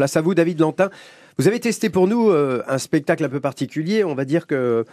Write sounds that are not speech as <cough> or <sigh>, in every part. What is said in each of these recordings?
place à vous, David Lantin. Vous avez testé pour nous euh, un spectacle un peu particulier, on va dire que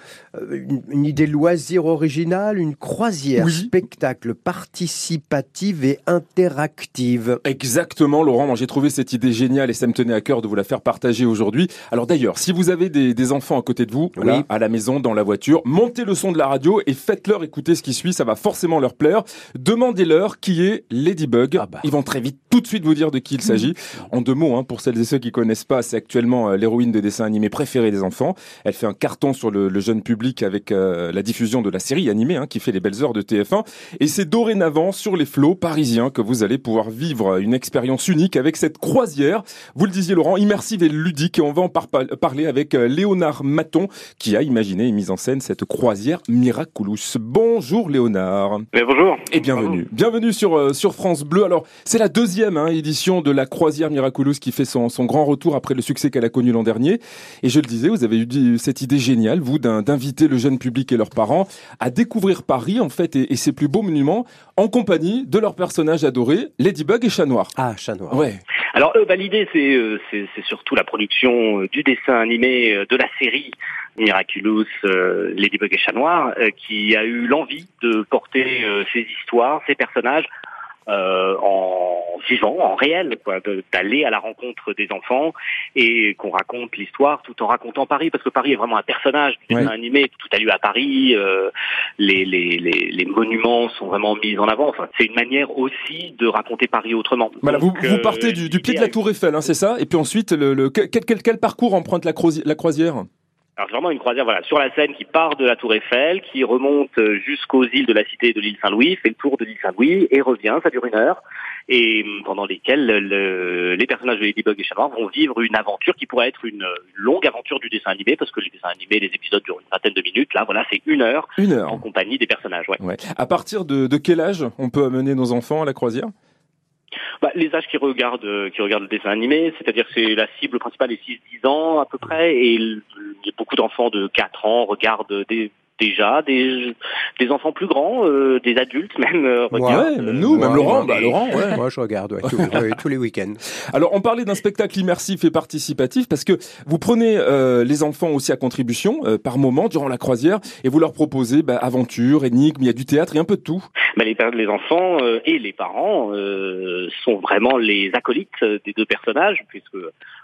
euh, une, idée loisir originale, une croisière spectacle participative et interactive. Exactement, Laurent. J'ai trouvé cette idée géniale et ça me tenait à cœur de vous la faire partager aujourd'hui. Alors d'ailleurs, si vous avez des, enfants à côté de vous, à la maison, dans la voiture, montez le son de la radio et faites-leur écouter ce qui suit. Ça va forcément leur plaire. Demandez-leur qui est Ladybug. Ah bah. Ils vont très vite, tout de suite vous dire de qui il s'agit. En deux mots, hein, pour celles et ceux qui connaissent pas, c'est actuellement euh, l'héroïne de dessin animé préférée des enfants. Elle fait un carton sur le, jeune public avec euh, la diffusion de la série animée hein, qui fait les belles heures de TF1. Et c'est dorénavant sur les flots parisiens que vous allez pouvoir vivre une expérience unique avec cette croisière. Vous le disiez Laurent, immersive et ludique. Et on va en parler avec euh, Léonard Maton qui a imaginé et mis en scène cette croisière Miraculous. Bonjour Léonard. bonjour. Et bienvenue. Bienvenue sur, sur France Bleu. Alors c'est la deuxième hein, édition de la croisière Miraculous qui fait son, son grand retour après le succès qu'elle a connu l'an dernier. Et je le disais, vous avez eu cette idée géniale, vous, d'inviter le jeune public et leurs parents à découvrir Paris, en fait, et, ses plus beaux monuments, en compagnie de leurs personnages adorés, Ladybug et Chat Noir. Ah, Chat Noir. Ouais. Alors, euh, bah, l'idée, euh, c'est, c'est, surtout la production euh, du dessin animé de la série Miraculous, Ladybug et Chat Noir, qui a eu l'envie de porter ces histoires, ces personnages euh, en vivant, en réel, d'aller à la rencontre des enfants et qu'on raconte l'histoire tout en racontant Paris, parce que Paris est vraiment un personnage du animé. Tout a lieu à Paris, euh, les, les, les, les, monuments sont vraiment mis en avant. Enfin, c'est une manière aussi de raconter Paris autrement. Voilà, vous, vous, partez du, du pied de la Tour Eiffel, hein, c'est ça? Et puis ensuite, le, le quel, quel, quel, parcours emprunte la, la croisière? Alors c'est vraiment une croisière voilà, sur la Seine qui part de la Tour Eiffel, qui remonte jusqu'aux îles de la cité de l'île Saint-Louis, fait le tour de l'île Saint-Louis et revient, ça dure une heure, et hum, pendant lesquelles les personnages de Ladybug et Chat vont vivre une aventure qui pourrait être une, longue aventure du dessin animé, parce que les dessins animés, les épisodes durent une vingtaine de minutes, là voilà, c'est une heure, une heure en compagnie des personnages. Ouais. ouais. À partir de, de quel âge on peut amener nos enfants à la croisière? Bah, les âges qui regardent euh, qui regardent le dessin animé, c'est-à-dire c'est la cible principale est 6-10 ans à peu près, et beaucoup d'enfants de 4 ans regardent des déjà des, des enfants plus grands, euh, des adultes même euh. Ouais, nous, même Laurent, bah, Laurent, ouais. <laughs> Moi, je regarde ouais, tous, les week-ends. Alors, on parlait d'un spectacle immersif et participatif parce que vous prenez euh, les enfants aussi à contribution euh, par moment durant la croisière et vous leur proposez bah, aventure, énigmes, il y a du théâtre et un peu de tout. Bah, les, les enfants euh, et les parents sont vraiment les acolytes des deux personnages puisque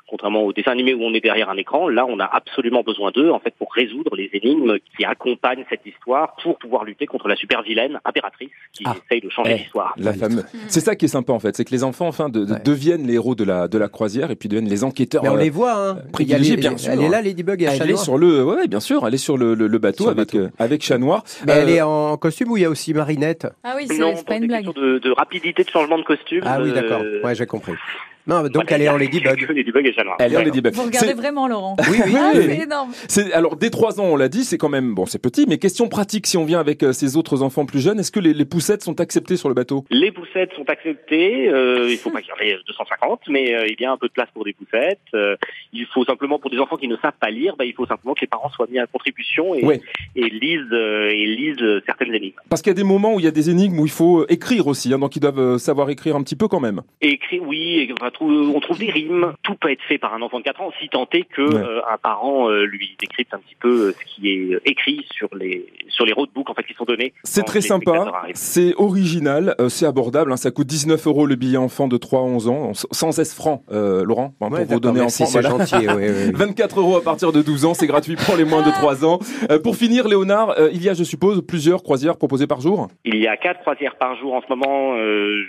contrairement au dessin animé où on est derrière un écran, là on a absolument besoin d'eux en fait pour résoudre les énigmes qui accompagnent cette histoire pour pouvoir lutter contre la super vilaine impératrice qui ah. essaye de changer eh, l'histoire. La fameuse. C'est ça qui est sympa en fait, c'est que les enfants enfin de, deviennent les héros de la de la croisière et puis deviennent les enquêteurs. Mais on les voit hein. Privilégiés bien sûr. Elle est là Ladybug et Elle est sur le ouais bien sûr, elle est sur le, le, bateau avec euh, avec Chat Noir. Mais elle est en costume ou il y a aussi Marinette? Ah oui, c'est pas une blague. De, de rapidité de changement de costume. Ah oui d'accord. Euh, ouais j'ai compris. Non, donc elle est en Ladybug. Et Elle est en Ladybug. Vous regardez vraiment, Laurent. Oui, oui. <laughs> Ah, c'est énorme. alors, dès 3 ans, on l'a dit, c'est quand même, bon, c'est petit, mais question pratique, si on vient avec euh, ces autres enfants plus jeunes, est-ce que les, les, poussettes sont acceptées sur le bateau? Les poussettes sont acceptées. Euh, il faut pas qu'il y en ait 250, mais euh, il y a un peu de place pour des poussettes. Euh, il faut simplement, pour des enfants qui ne savent pas lire, bah, il faut simplement que les parents soient mis à contribution et, et lisent, et lisent certaines énigmes. Parce qu'il y a des moments où il y a des énigmes où il faut écrire aussi, hein, donc ils doivent savoir écrire un petit peu quand même. Écrire, oui, on trouve des tout peut être fait par un enfant de 4 ans, si tant est que euh, un parent euh, lui décrypte un petit peu euh, ce qui est écrit sur les sur les roadbooks en fait qui sont donnés. C'est très sympa, c'est original, c'est abordable, hein, ça coûte 19 euros le billet enfant de 3 à 11 ans, sans S francs, Laurent, pour vous donner enfant. Voilà. Gentil, 24 <laughs> euros à partir de 12 ans, c'est gratuit pour les moins de 3 ans. pour finir, Léonard, il y a, je suppose, plusieurs croisières proposées par jour? Il y a quatre croisières par jour en ce moment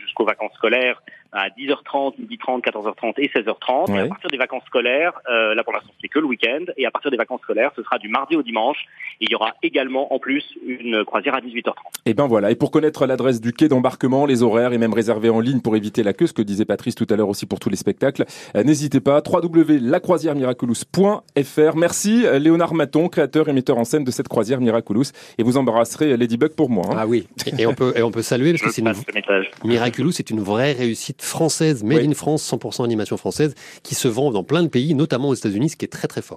jusqu'aux vacances scolaires à 10h30, 12h30, 14h30 et 16h30. Et à partir des vacances scolaires, euh, là pour l'instant c'est que le week-end, et à partir des vacances scolaires, ce sera du mardi au dimanche. Et il y aura également en plus une croisière à 18h30. Et ben voilà. Et pour connaître l'adresse du quai d'embarquement, les horaires et même réserver en ligne pour éviter la queue, ce que disait Patrice tout à l'heure aussi pour tous les spectacles, euh, n'hésitez pas. www.lacroisièremiraculous.fr. Merci euh, Léonard Maton, créateur et metteur en scène de cette croisière Miraculous. Et vous embarrasserez Ladybug pour moi. Hein. Ah oui. Et on peut et on peut saluer parce que c'est une Miraculous, c'est une vraie réussite française, made in France, 100% animation française, qui se vend dans plein de pays, notamment aux États-Unis, ce qui est très très fort.